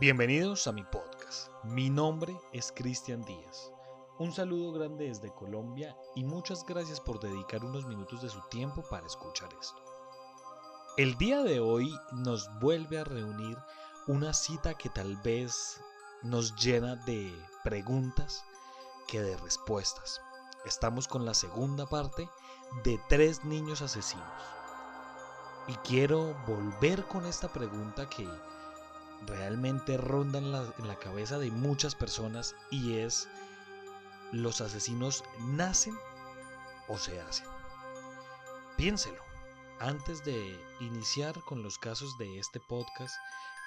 Bienvenidos a mi podcast. Mi nombre es Cristian Díaz. Un saludo grande desde Colombia y muchas gracias por dedicar unos minutos de su tiempo para escuchar esto. El día de hoy nos vuelve a reunir una cita que tal vez nos llena de preguntas que de respuestas. Estamos con la segunda parte de tres niños asesinos. Y quiero volver con esta pregunta que realmente ronda en la, cabeza de muchas personas y es, ¿los asesinos nacen o se hacen? Piénselo. Antes de iniciar con los casos de este podcast,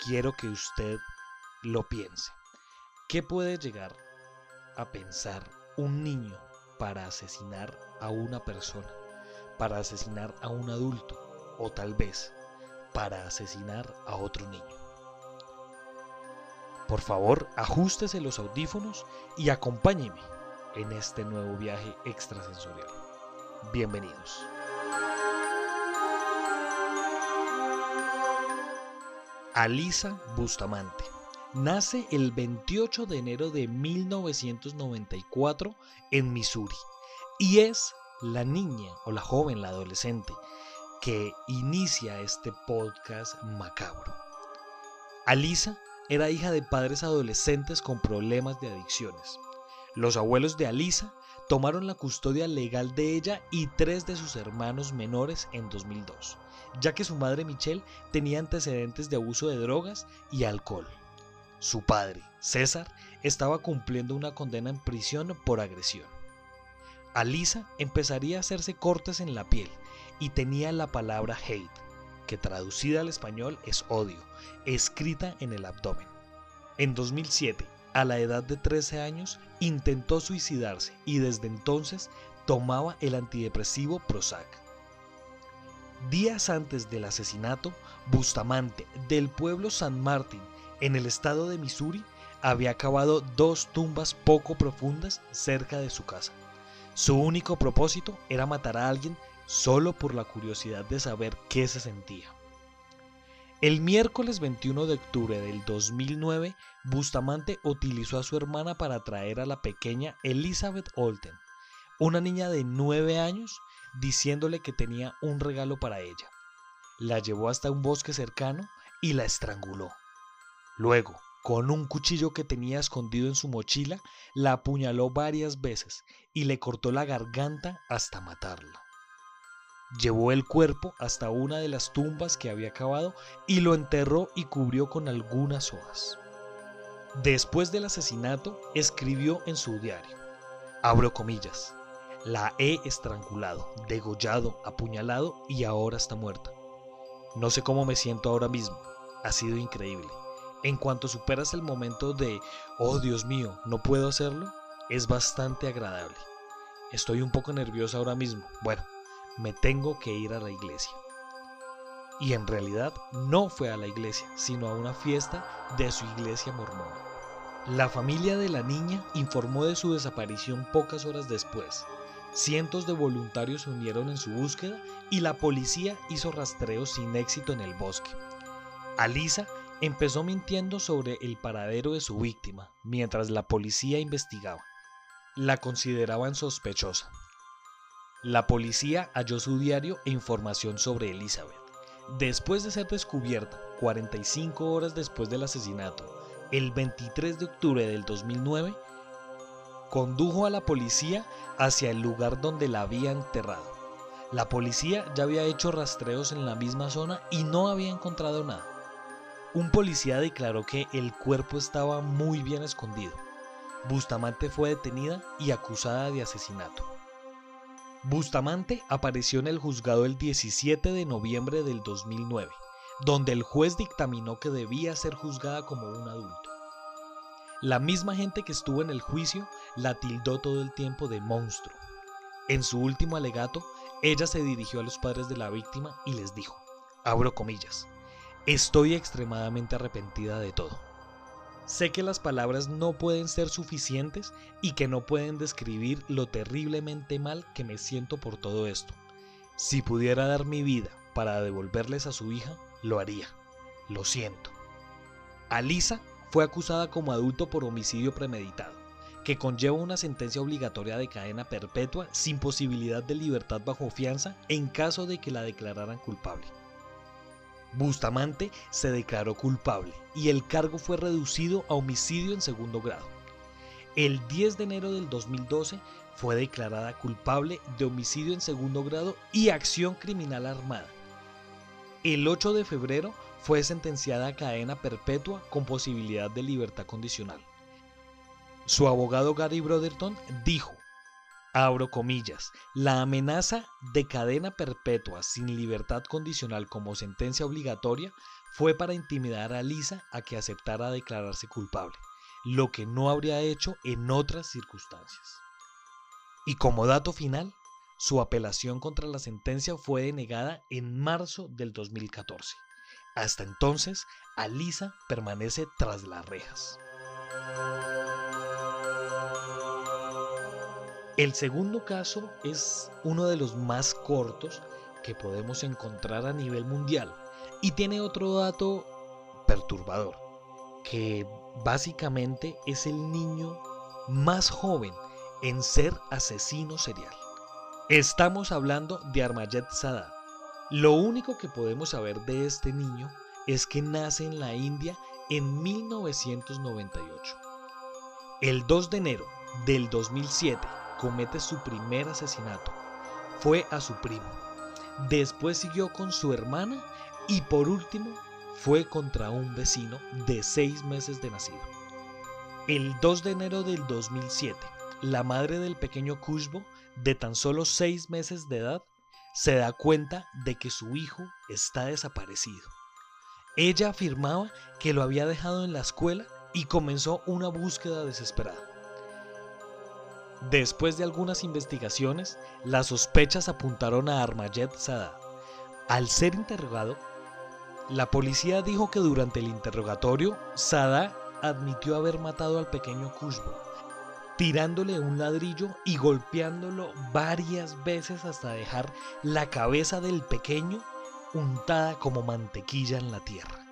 quiero que usted lo piense. ¿Qué puede llegar a pensar un niño para asesinar a una persona, para asesinar a un adulto o tal vez para asesinar a otro niño? Por favor, ajustese los audífonos y acompáñeme en este nuevo viaje extrasensorial. Bienvenidos. Alisa Bustamante. Nace el 28 de enero de 1994 en Missouri y es la niña o la joven, la adolescente que inicia este podcast macabro. Alisa era hija de padres adolescentes con problemas de adicciones. Los abuelos de Alisa tomaron la custodia legal de ella y tres de sus hermanos menores en 2002, ya que su madre Michelle tenía antecedentes de abuso de drogas y alcohol. Su padre, César, estaba cumpliendo una condena en prisión por agresión. Alisa empezaría a hacerse cortes en la piel y tenía la palabra hate, que traducida al español es odio, escrita en el abdomen. En 2007, a la edad de 13 años, intentó suicidarse y desde entonces tomaba el antidepresivo Prozac. Días antes del asesinato, Bustamante, del pueblo San Martín, en el estado de Missouri, había cavado dos tumbas poco profundas cerca de su casa. Su único propósito era matar a alguien solo por la curiosidad de saber qué se sentía. El miércoles 21 de octubre del 2009, Bustamante utilizó a su hermana para traer a la pequeña Elizabeth Olten, una niña de 9 años, diciéndole que tenía un regalo para ella. La llevó hasta un bosque cercano y la estranguló. Luego, con un cuchillo que tenía escondido en su mochila, la apuñaló varias veces y le cortó la garganta hasta matarla. Llevó el cuerpo hasta una de las tumbas que había cavado y lo enterró y cubrió con algunas hojas. Después del asesinato, escribió en su diario, abro comillas, la he estrangulado, degollado, apuñalado y ahora está muerta. No sé cómo me siento ahora mismo, ha sido increíble. En cuanto superas el momento de, oh Dios mío, no puedo hacerlo, es bastante agradable. Estoy un poco nerviosa ahora mismo. Bueno, me tengo que ir a la iglesia. Y en realidad no fue a la iglesia, sino a una fiesta de su iglesia mormona. La familia de la niña informó de su desaparición pocas horas después. Cientos de voluntarios se unieron en su búsqueda y la policía hizo rastreos sin éxito en el bosque. Alisa empezó mintiendo sobre el paradero de su víctima mientras la policía investigaba. La consideraban sospechosa, la policía halló su diario e información sobre Elizabeth. Después de ser descubierta, 45 horas después del asesinato, el 23 de octubre del 2009, condujo a la policía hacia el lugar donde la había enterrado. La policía ya había hecho rastreos en la misma zona y no había encontrado nada. Un policía declaró que el cuerpo estaba muy bien escondido. Bustamante fue detenida y acusada de asesinato. Bustamante apareció en el juzgado el 17 de noviembre del 2009, donde el juez dictaminó que debía ser juzgada como un adulto. La misma gente que estuvo en el juicio la tildó todo el tiempo de monstruo. En su último alegato, ella se dirigió a los padres de la víctima y les dijo, abro comillas, estoy extremadamente arrepentida de todo. Sé que las palabras no pueden ser suficientes y que no pueden describir lo terriblemente mal que me siento por todo esto. Si pudiera dar mi vida para devolverles a su hija, lo haría. Lo siento. Alisa fue acusada como adulto por homicidio premeditado, que conlleva una sentencia obligatoria de cadena perpetua sin posibilidad de libertad bajo fianza en caso de que la declararan culpable. Bustamante se declaró culpable y el cargo fue reducido a homicidio en segundo grado. El 10 de enero del 2012 fue declarada culpable de homicidio en segundo grado y acción criminal armada. El 8 de febrero fue sentenciada a cadena perpetua con posibilidad de libertad condicional. Su abogado Gary Brotherton dijo, abro comillas, la amenaza de cadena perpetua sin libertad condicional como sentencia obligatoria fue para intimidar a Lisa a que aceptara declararse culpable, lo que no habría hecho en otras circunstancias. Y como dato final, su apelación contra la sentencia fue denegada en marzo del 2014. Hasta entonces, Alisa permanece tras las rejas. El segundo caso es uno de los más cortos que podemos encontrar a nivel mundial y tiene otro dato perturbador, que básicamente es el niño más joven en ser asesino serial. Estamos hablando de Armayet Sadat. Lo único que podemos saber de este niño es que nace en la India en 1998. El 2 de enero del 2007 comete su primer asesinato. Fue a su primo. Después siguió con su hermana y por último fue contra un vecino de seis meses de nacido. El 2 de enero del 2007, la madre del pequeño Kushbo, de tan solo seis meses de edad, se da cuenta de que su hijo está desaparecido. Ella afirmaba que lo había dejado en la escuela y comenzó una búsqueda desesperada. Después de algunas investigaciones, las sospechas apuntaron a Armayet Sada. Al ser interrogado, la policía dijo que durante el interrogatorio, Sada admitió haber matado al pequeño Kushbo, tirándole un ladrillo y golpeándolo varias veces hasta dejar la cabeza del pequeño untada como mantequilla en la tierra.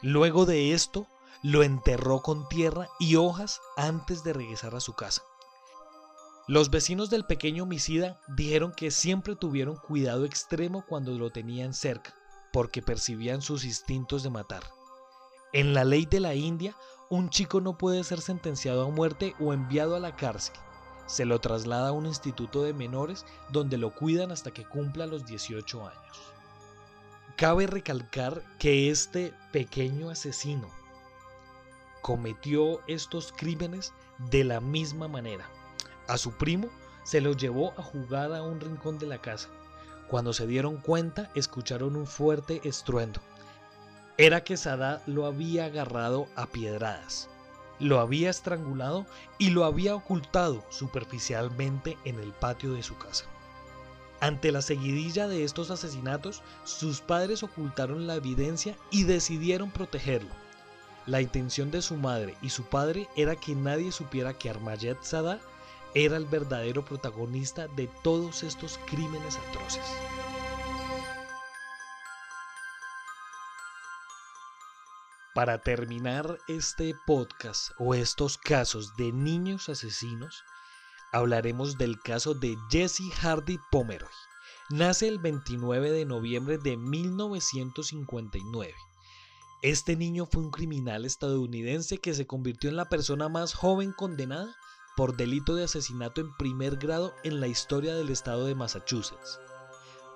Luego de esto, lo enterró con tierra y hojas antes de regresar a su casa. Los vecinos del pequeño homicida dijeron que siempre tuvieron cuidado extremo cuando lo tenían cerca, porque percibían sus instintos de matar. En la ley de la India, un chico no puede ser sentenciado a muerte o enviado a la cárcel. Se lo traslada a un instituto de menores donde lo cuidan hasta que cumpla los 18 años. Cabe recalcar que este pequeño asesino cometió estos crímenes de la misma manera a su primo se lo llevó a jugar a un rincón de la casa. Cuando se dieron cuenta, escucharon un fuerte estruendo. Era que Sadá lo había agarrado a piedradas, lo había estrangulado y lo había ocultado superficialmente en el patio de su casa. Ante la seguidilla de estos asesinatos, sus padres ocultaron la evidencia y decidieron protegerlo. La intención de su madre y su padre era que nadie supiera que Armayet Sadá era el verdadero protagonista de todos estos crímenes atroces. Para terminar este podcast o estos casos de niños asesinos, hablaremos del caso de Jesse Hardy Pomeroy. Nace el 29 de noviembre de 1959. Este niño fue un criminal estadounidense que se convirtió en la persona más joven condenada por delito de asesinato en primer grado en la historia del estado de Massachusetts.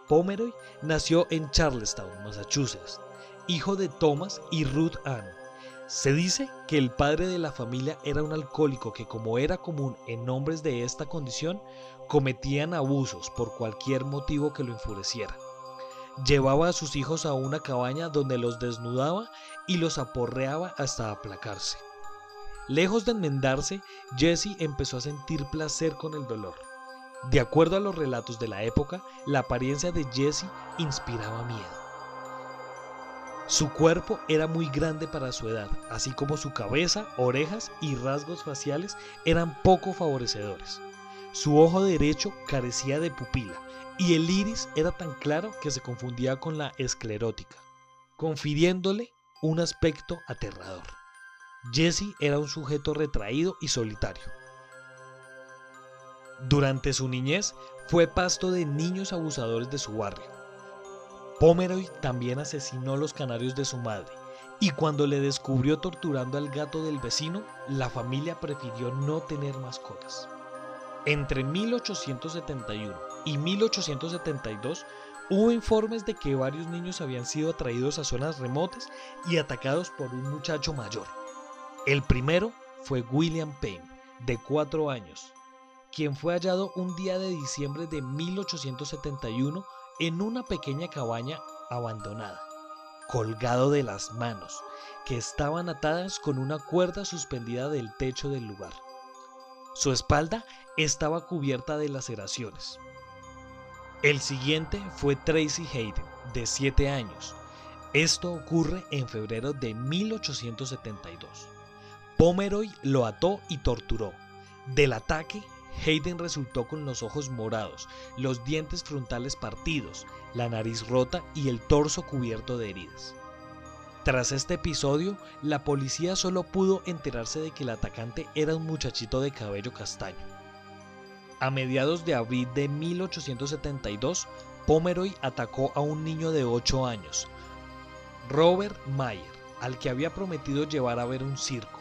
Pomeroy nació en Charlestown, Massachusetts, hijo de Thomas y Ruth Ann. Se dice que el padre de la familia era un alcohólico que como era común en hombres de esta condición, cometían abusos por cualquier motivo que lo enfureciera. Llevaba a sus hijos a una cabaña donde los desnudaba y los aporreaba hasta aplacarse. Lejos de enmendarse, Jesse empezó a sentir placer con el dolor. De acuerdo a los relatos de la época, la apariencia de Jesse inspiraba miedo. Su cuerpo era muy grande para su edad, así como su cabeza, orejas y rasgos faciales eran poco favorecedores. Su ojo derecho carecía de pupila y el iris era tan claro que se confundía con la esclerótica, confiriéndole un aspecto aterrador. Jesse era un sujeto retraído y solitario. Durante su niñez fue pasto de niños abusadores de su barrio. Pomeroy también asesinó los canarios de su madre y cuando le descubrió torturando al gato del vecino, la familia prefirió no tener mascotas. Entre 1871 y 1872 hubo informes de que varios niños habían sido atraídos a zonas remotas y atacados por un muchacho mayor. El primero fue William Payne, de 4 años, quien fue hallado un día de diciembre de 1871 en una pequeña cabaña abandonada, colgado de las manos, que estaban atadas con una cuerda suspendida del techo del lugar. Su espalda estaba cubierta de laceraciones. El siguiente fue Tracy Hayden, de 7 años. Esto ocurre en febrero de 1872. Pomeroy lo ató y torturó. Del ataque, Hayden resultó con los ojos morados, los dientes frontales partidos, la nariz rota y el torso cubierto de heridas. Tras este episodio, la policía solo pudo enterarse de que el atacante era un muchachito de cabello castaño. A mediados de abril de 1872, Pomeroy atacó a un niño de 8 años, Robert Mayer, al que había prometido llevar a ver un circo.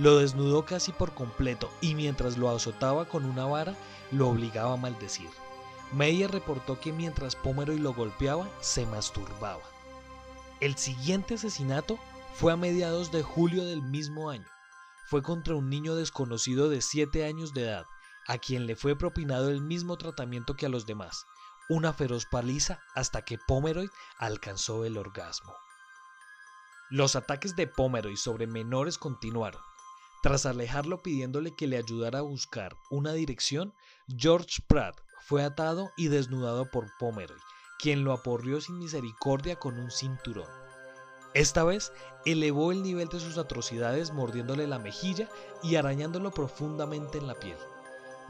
Lo desnudó casi por completo y mientras lo azotaba con una vara, lo obligaba a maldecir. Meyer reportó que mientras Pomeroy lo golpeaba, se masturbaba. El siguiente asesinato fue a mediados de julio del mismo año. Fue contra un niño desconocido de 7 años de edad, a quien le fue propinado el mismo tratamiento que a los demás, una feroz paliza hasta que Pomeroy alcanzó el orgasmo. Los ataques de Pomeroy sobre menores continuaron. Tras alejarlo pidiéndole que le ayudara a buscar una dirección, George Pratt fue atado y desnudado por Pomeroy, quien lo aporrió sin misericordia con un cinturón. Esta vez elevó el nivel de sus atrocidades mordiéndole la mejilla y arañándolo profundamente en la piel.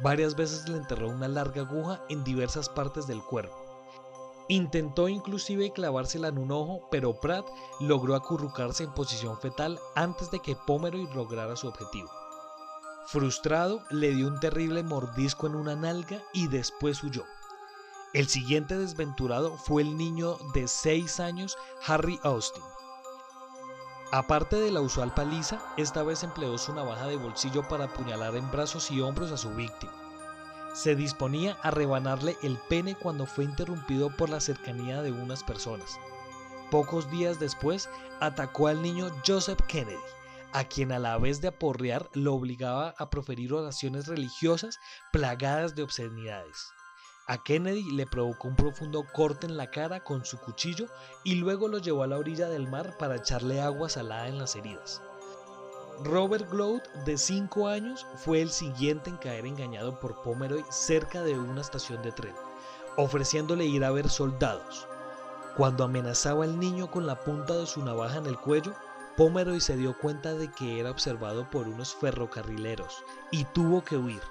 Varias veces le enterró una larga aguja en diversas partes del cuerpo. Intentó inclusive clavársela en un ojo, pero Pratt logró acurrucarse en posición fetal antes de que Pomeroy lograra su objetivo. Frustrado, le dio un terrible mordisco en una nalga y después huyó. El siguiente desventurado fue el niño de 6 años Harry Austin. Aparte de la usual paliza, esta vez empleó su navaja de bolsillo para apuñalar en brazos y hombros a su víctima se disponía a rebanarle el pene cuando fue interrumpido por la cercanía de unas personas. Pocos días después atacó al niño Joseph Kennedy, a quien a la vez de aporrear lo obligaba a proferir oraciones religiosas plagadas de obscenidades. A Kennedy le provocó un profundo corte en la cara con su cuchillo y luego lo llevó a la orilla del mar para echarle agua salada en las heridas. Robert Gloud, de 5 años, fue el siguiente en caer engañado por Pomeroy cerca de una estación de tren, ofreciéndole ir a ver soldados. Cuando amenazaba al niño con la punta de su navaja en el cuello, Pomeroy se dio cuenta de que era observado por unos ferrocarrileros y tuvo que huir.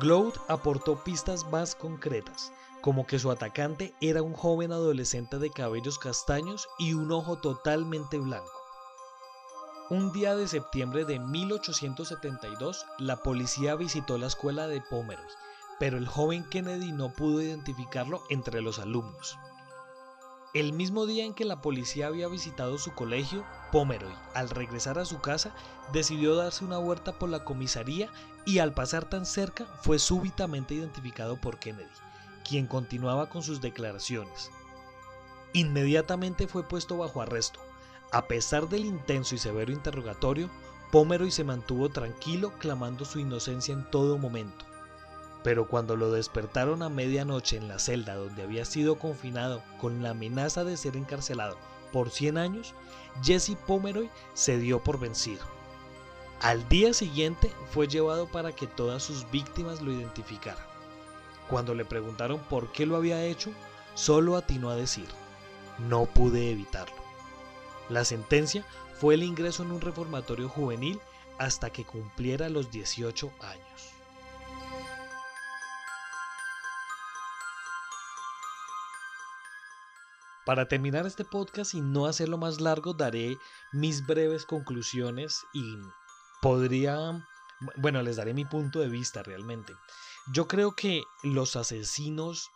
Gloud aportó pistas más concretas, como que su atacante era un joven adolescente de cabellos castaños y un ojo totalmente blanco. Un día de septiembre de 1872, la policía visitó la escuela de Pomeroy, pero el joven Kennedy no pudo identificarlo entre los alumnos. El mismo día en que la policía había visitado su colegio, Pomeroy, al regresar a su casa, decidió darse una vuelta por la comisaría y al pasar tan cerca fue súbitamente identificado por Kennedy, quien continuaba con sus declaraciones. Inmediatamente fue puesto bajo arresto, a pesar del intenso y severo interrogatorio, Pomeroy se mantuvo tranquilo clamando su inocencia en todo momento. Pero cuando lo despertaron a medianoche en la celda donde había sido confinado con la amenaza de ser encarcelado por 100 años, Jesse Pomeroy se dio por vencido. Al día siguiente fue llevado para que todas sus víctimas lo identificaran. Cuando le preguntaron por qué lo había hecho, solo atinó a decir, no pude evitarlo. La sentencia fue el ingreso en un reformatorio juvenil hasta que cumpliera los 18 años. Para terminar este podcast y no hacerlo más largo, daré mis breves conclusiones y podría, bueno, les daré mi punto de vista realmente. Yo creo que los asesinos,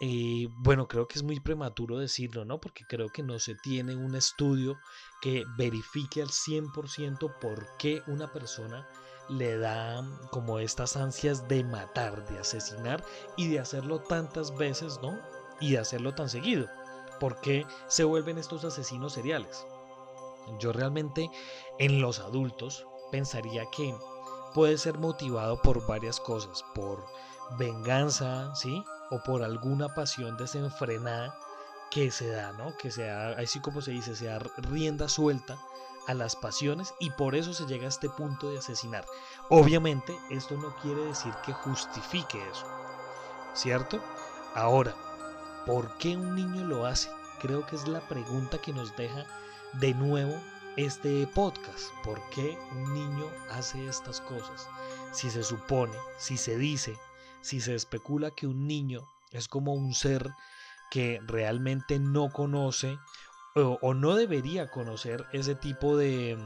eh, bueno, creo que es muy prematuro decirlo, ¿no? Porque creo que no se tiene un estudio que verifique al 100% por qué una persona le da como estas ansias de matar, de asesinar y de hacerlo tantas veces, ¿no? Y de hacerlo tan seguido. ¿Por qué se vuelven estos asesinos seriales? Yo realmente en los adultos pensaría que puede ser motivado por varias cosas, por venganza, ¿sí? O por alguna pasión desenfrenada que se da, ¿no? Que sea, así como se dice, sea rienda suelta a las pasiones y por eso se llega a este punto de asesinar. Obviamente, esto no quiere decir que justifique eso, ¿cierto? Ahora, ¿por qué un niño lo hace? Creo que es la pregunta que nos deja de nuevo este podcast. ¿Por qué un niño hace estas cosas? Si se supone, si se dice, si se especula que un niño es como un ser que realmente no conoce o, no debería conocer ese tipo de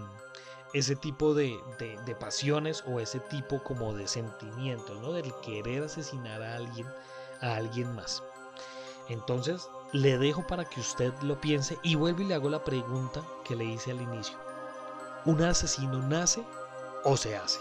ese tipo de, de, pasiones o ese tipo como de sentimientos, ¿no? Del querer asesinar a alguien, a alguien más. Entonces, le dejo para que usted lo piense y vuelvo y le hago la pregunta que le hice al inicio. ¿Un asesino nace o se hace?